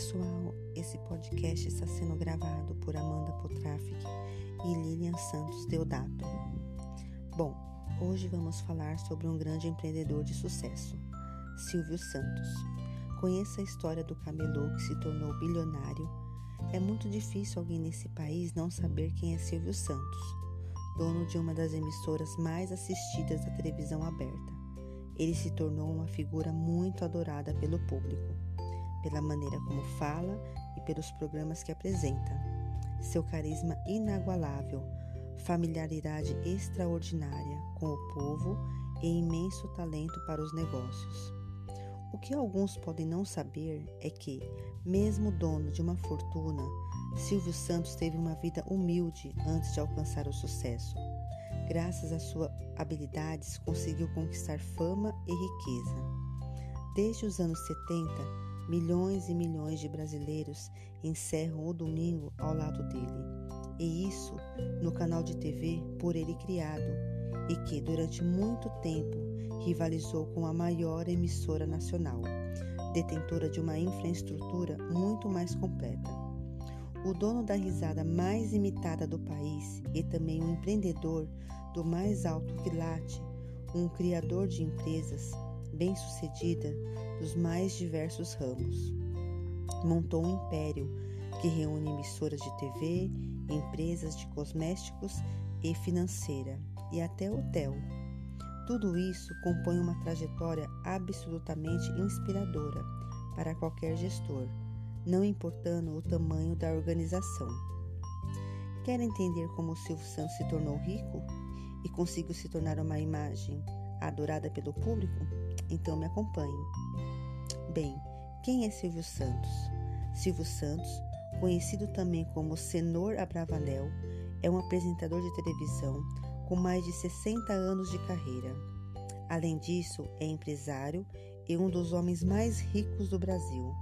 pessoal, esse podcast está sendo gravado por Amanda Potrafic e Lilian Santos Deodato. Bom, hoje vamos falar sobre um grande empreendedor de sucesso, Silvio Santos. Conheça a história do camelô que se tornou bilionário. É muito difícil alguém nesse país não saber quem é Silvio Santos, dono de uma das emissoras mais assistidas da televisão aberta. Ele se tornou uma figura muito adorada pelo público pela maneira como fala e pelos programas que apresenta. Seu carisma inagualável, familiaridade extraordinária com o povo e imenso talento para os negócios. O que alguns podem não saber é que, mesmo dono de uma fortuna, Silvio Santos teve uma vida humilde antes de alcançar o sucesso. Graças às suas habilidades, conseguiu conquistar fama e riqueza. Desde os anos 70, Milhões e milhões de brasileiros encerram o domingo ao lado dele. E isso no canal de TV por ele criado e que durante muito tempo rivalizou com a maior emissora nacional, detentora de uma infraestrutura muito mais completa. O dono da risada mais imitada do país e também um empreendedor do mais alto quilate, um criador de empresas, bem-sucedida dos mais diversos ramos. Montou um império que reúne emissoras de TV, empresas de cosméticos e financeira e até hotel. Tudo isso compõe uma trajetória absolutamente inspiradora para qualquer gestor, não importando o tamanho da organização. Quer entender como Silvio Santos se tornou rico e conseguiu se tornar uma imagem adorada pelo público? Então me acompanhe. Bem, quem é Silvio Santos? Silvio Santos, conhecido também como Senor Abravanel, é um apresentador de televisão com mais de 60 anos de carreira. Além disso, é empresário e um dos homens mais ricos do Brasil,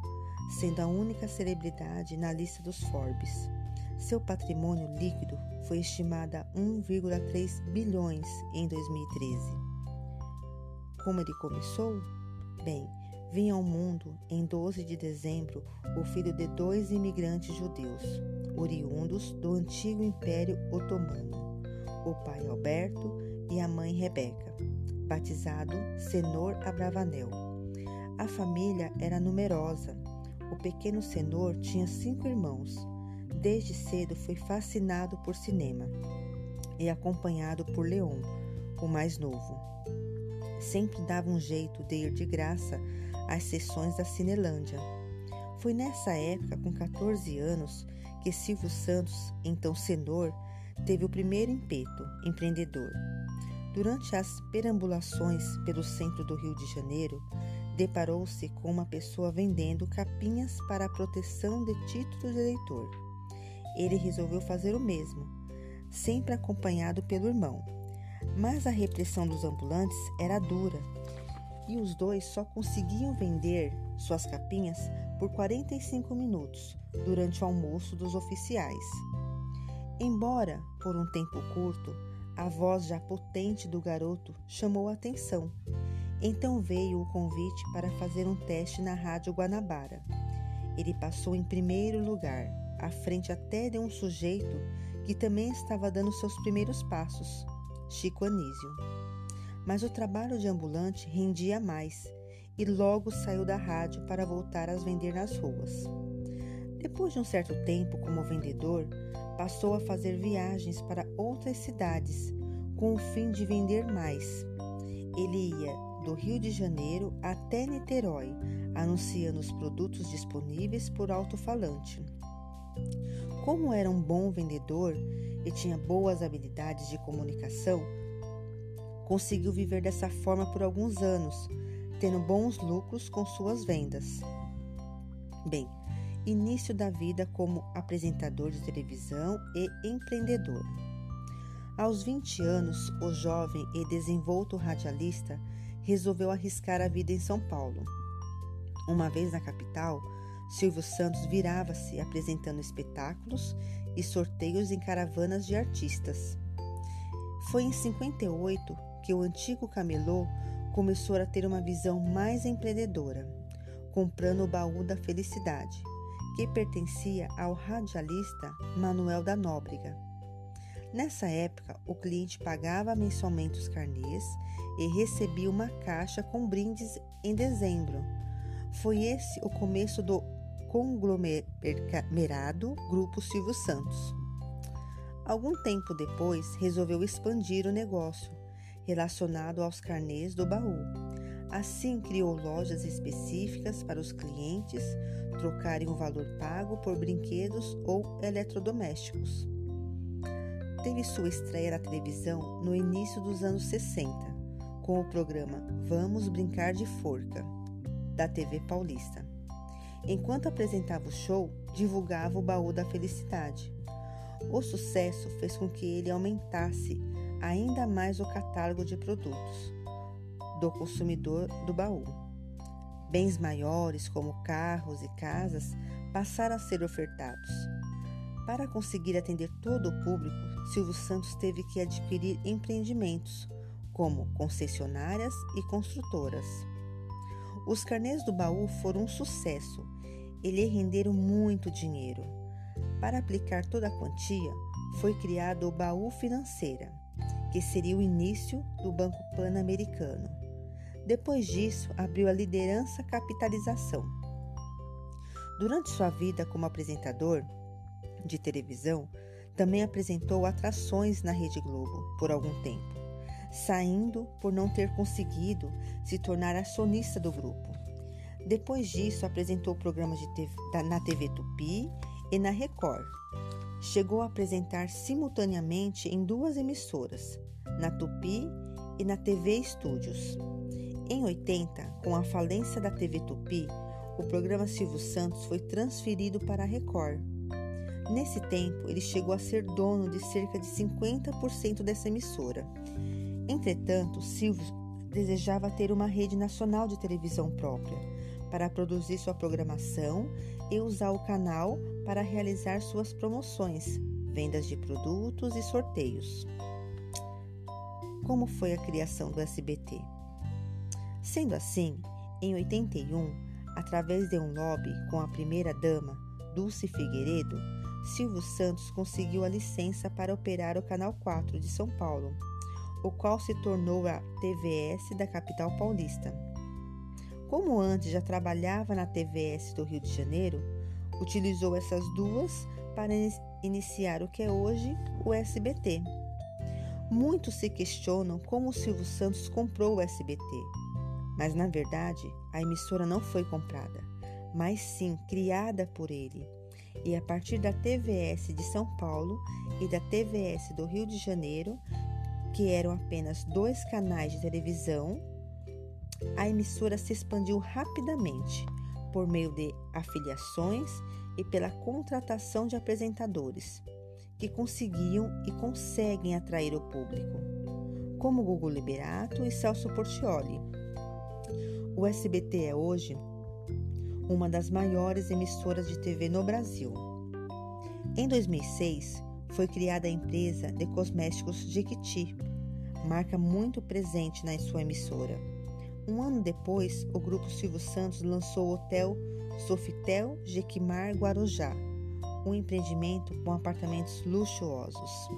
sendo a única celebridade na lista dos Forbes. Seu patrimônio líquido foi estimado a 1,3 bilhões em 2013 como ele começou? Bem, vinha ao mundo em 12 de dezembro o filho de dois imigrantes judeus, oriundos do antigo Império Otomano, o pai Alberto e a mãe Rebeca, batizado Senor Abravanel. A família era numerosa. O pequeno Senor tinha cinco irmãos. Desde cedo foi fascinado por cinema e acompanhado por Leon, o mais novo sempre dava um jeito de ir de graça às sessões da Cinelândia. Foi nessa época, com 14 anos, que Silvio Santos, então senhor, teve o primeiro impeto empreendedor. Durante as perambulações pelo centro do Rio de Janeiro, deparou-se com uma pessoa vendendo capinhas para a proteção de títulos de eleitor. Ele resolveu fazer o mesmo, sempre acompanhado pelo irmão. Mas a repressão dos ambulantes era dura e os dois só conseguiam vender suas capinhas por 45 minutos durante o almoço dos oficiais. Embora por um tempo curto, a voz já potente do garoto chamou a atenção. Então veio o convite para fazer um teste na Rádio Guanabara. Ele passou em primeiro lugar, à frente até de um sujeito que também estava dando seus primeiros passos. Chico Anísio. Mas o trabalho de ambulante rendia mais e logo saiu da rádio para voltar a vender nas ruas. Depois de um certo tempo como vendedor, passou a fazer viagens para outras cidades com o fim de vender mais. Ele ia do Rio de Janeiro até Niterói, anunciando os produtos disponíveis por alto-falante. Como era um bom vendedor, e tinha boas habilidades de comunicação, conseguiu viver dessa forma por alguns anos, tendo bons lucros com suas vendas. Bem, início da vida como apresentador de televisão e empreendedor. Aos 20 anos, o jovem e desenvolto radialista resolveu arriscar a vida em São Paulo. Uma vez na capital, Silvio Santos virava-se apresentando espetáculos e sorteios em caravanas de artistas. Foi em 58 que o antigo camelô começou a ter uma visão mais empreendedora, comprando o baú da felicidade, que pertencia ao radialista Manuel da Nóbrega. Nessa época, o cliente pagava mensalmente os carnês e recebia uma caixa com brindes em dezembro. Foi esse o começo do conglomerado Grupo Silvio Santos. Algum tempo depois, resolveu expandir o negócio relacionado aos carnês do baú. Assim, criou lojas específicas para os clientes trocarem o valor pago por brinquedos ou eletrodomésticos. Teve sua estreia na televisão no início dos anos 60, com o programa Vamos Brincar de Forca, da TV Paulista. Enquanto apresentava o show, divulgava o baú da felicidade o sucesso fez com que ele aumentasse ainda mais o catálogo de produtos do consumidor do baú. Bens maiores, como carros e casas, passaram a ser ofertados. Para conseguir atender todo o público, Silvio Santos teve que adquirir empreendimentos, como concessionárias e construtoras. Os carnês do baú foram um sucesso e lhe renderam muito dinheiro. Para aplicar toda a quantia, foi criado o Baú Financeira, que seria o início do Banco Pan-Americano. Depois disso, abriu a liderança capitalização. Durante sua vida como apresentador de televisão, também apresentou atrações na Rede Globo por algum tempo, saindo por não ter conseguido se tornar acionista do grupo. Depois disso, apresentou programas TV, na TV Tupi e na Record. Chegou a apresentar simultaneamente em duas emissoras, na Tupi e na TV Estúdios. Em 80, com a falência da TV Tupi, o programa Silvio Santos foi transferido para a Record. Nesse tempo, ele chegou a ser dono de cerca de 50% dessa emissora. Entretanto, Silvio desejava ter uma rede nacional de televisão própria para produzir sua programação e usar o canal para realizar suas promoções, vendas de produtos e sorteios. Como foi a criação do SBT? Sendo assim, em 81, através de um lobby com a primeira-dama, Dulce Figueiredo, Silvio Santos conseguiu a licença para operar o Canal 4 de São Paulo, o qual se tornou a TVS da capital paulista. Como antes já trabalhava na TVS do Rio de Janeiro, utilizou essas duas para iniciar o que é hoje o SBT. Muitos se questionam como o Silvio Santos comprou o SBT, mas na verdade a emissora não foi comprada, mas sim criada por ele. E a partir da TVS de São Paulo e da TVS do Rio de Janeiro, que eram apenas dois canais de televisão, a emissora se expandiu rapidamente por meio de afiliações e pela contratação de apresentadores que conseguiam e conseguem atrair o público, como Gugu Liberato e Celso Portioli. O SBT é hoje uma das maiores emissoras de TV no Brasil. Em 2006, foi criada a empresa de cosméticos Jequiti, marca muito presente na sua emissora. Um ano depois, o grupo Silvio Santos lançou o hotel Sofitel Jequimar Guarujá, um empreendimento com apartamentos luxuosos.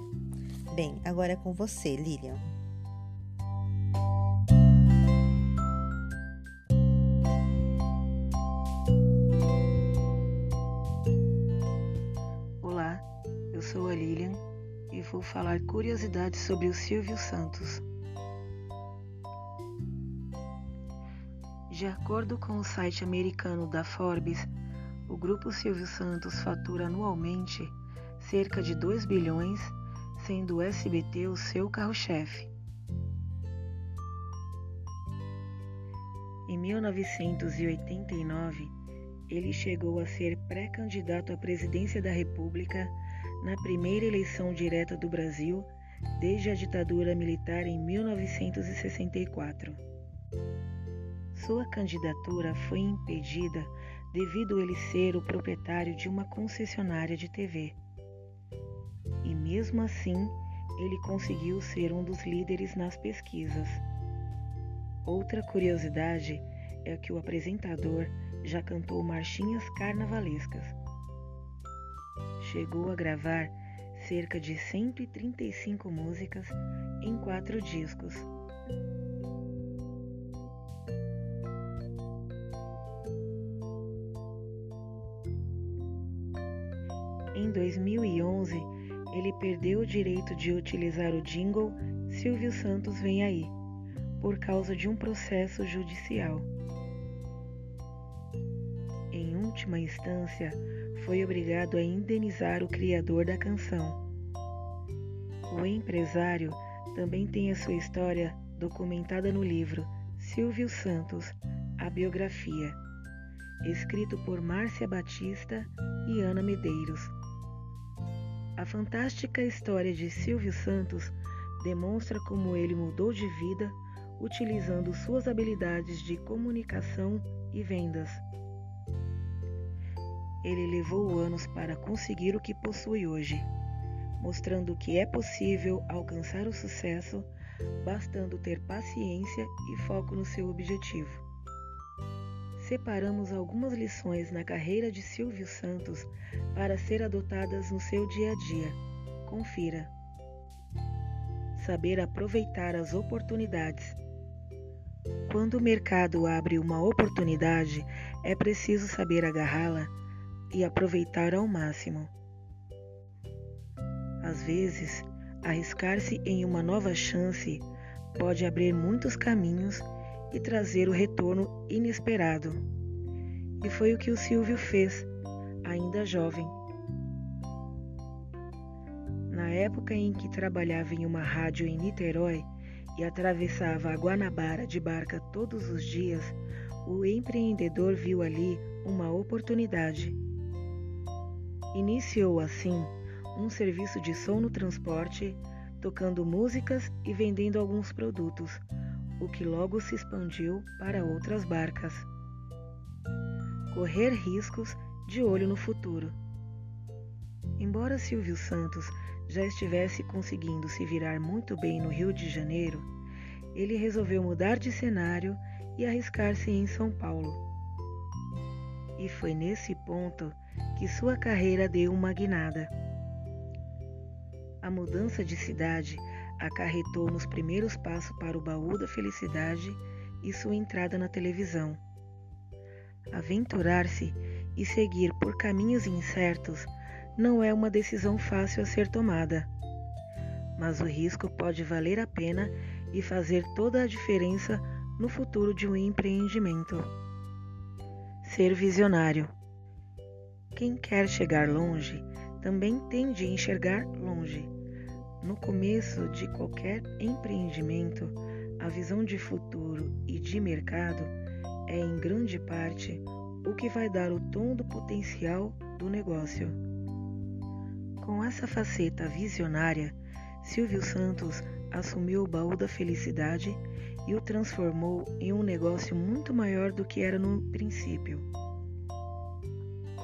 Bem, agora é com você, Lilian. Vou falar curiosidades sobre o Silvio Santos. De acordo com o site americano da Forbes, o grupo Silvio Santos fatura anualmente cerca de 2 bilhões, sendo o SBT o seu carro-chefe. Em 1989, ele chegou a ser pré-candidato à presidência da República na primeira eleição direta do Brasil desde a ditadura militar em 1964. Sua candidatura foi impedida devido ele ser o proprietário de uma concessionária de TV. E mesmo assim, ele conseguiu ser um dos líderes nas pesquisas. Outra curiosidade é que o apresentador já cantou marchinhas carnavalescas, chegou a gravar cerca de 135 músicas em quatro discos. Em 2011, ele perdeu o direito de utilizar o jingle Silvio Santos Vem Aí, por causa de um processo judicial. Em última instância, foi obrigado a indenizar o criador da canção. O empresário também tem a sua história documentada no livro Silvio Santos, a biografia, escrito por Márcia Batista e Ana Medeiros. A fantástica história de Silvio Santos demonstra como ele mudou de vida utilizando suas habilidades de comunicação e vendas. Ele levou anos para conseguir o que possui hoje, mostrando que é possível alcançar o sucesso bastando ter paciência e foco no seu objetivo. Separamos algumas lições na carreira de Silvio Santos para ser adotadas no seu dia a dia. Confira. Saber aproveitar as oportunidades. Quando o mercado abre uma oportunidade, é preciso saber agarrá-la e aproveitar ao máximo. Às vezes, arriscar-se em uma nova chance pode abrir muitos caminhos e trazer o retorno inesperado. E foi o que o Silvio fez, ainda jovem. Na época em que trabalhava em uma rádio em Niterói e atravessava a Guanabara de barca todos os dias, o empreendedor viu ali uma oportunidade Iniciou assim um serviço de som no transporte, tocando músicas e vendendo alguns produtos, o que logo se expandiu para outras barcas. Correr riscos de olho no futuro. Embora Silvio Santos já estivesse conseguindo se virar muito bem no Rio de Janeiro, ele resolveu mudar de cenário e arriscar-se em São Paulo. E foi nesse ponto que sua carreira deu uma guinada. A mudança de cidade acarretou nos primeiros passos para o baú da felicidade e sua entrada na televisão. Aventurar-se e seguir por caminhos incertos não é uma decisão fácil a ser tomada, mas o risco pode valer a pena e fazer toda a diferença no futuro de um empreendimento. Ser visionário. Quem quer chegar longe também tem de enxergar longe. No começo de qualquer empreendimento, a visão de futuro e de mercado é em grande parte o que vai dar o tom do potencial do negócio. Com essa faceta visionária, Silvio Santos assumiu o baú da felicidade e o transformou em um negócio muito maior do que era no princípio.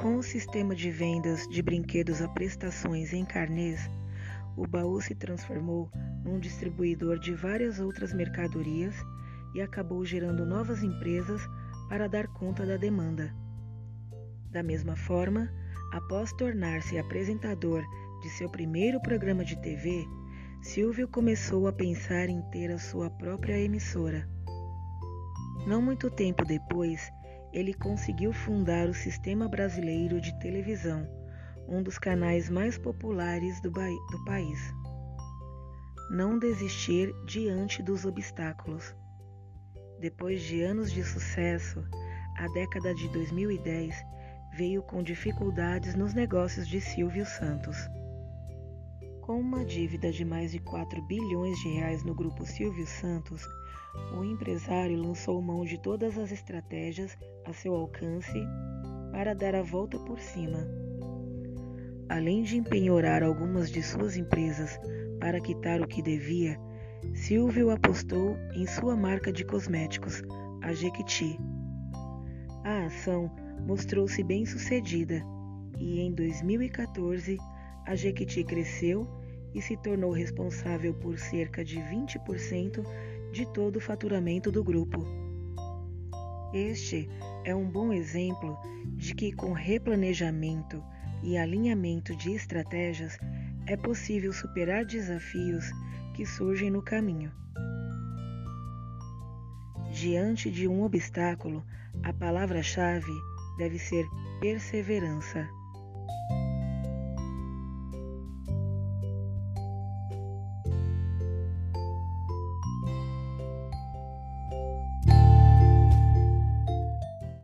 Com o sistema de vendas de brinquedos a prestações em carnês, o baú se transformou num distribuidor de várias outras mercadorias e acabou gerando novas empresas para dar conta da demanda. Da mesma forma, após tornar-se apresentador de seu primeiro programa de TV, Silvio começou a pensar em ter a sua própria emissora. Não muito tempo depois, ele conseguiu fundar o Sistema Brasileiro de Televisão, um dos canais mais populares do, do país. Não desistir diante dos obstáculos. Depois de anos de sucesso, a década de 2010 veio com dificuldades nos negócios de Silvio Santos. Com uma dívida de mais de 4 bilhões de reais no grupo Silvio Santos, o empresário lançou mão de todas as estratégias a seu alcance para dar a volta por cima. Além de empenhorar algumas de suas empresas para quitar o que devia, Silvio apostou em sua marca de cosméticos, a Jequiti. A ação mostrou-se bem sucedida e em 2014 a Jequiti cresceu e se tornou responsável por cerca de 20% de todo o faturamento do grupo. Este é um bom exemplo de que, com replanejamento, e alinhamento de estratégias, é possível superar desafios que surgem no caminho. Diante de um obstáculo, a palavra-chave deve ser perseverança.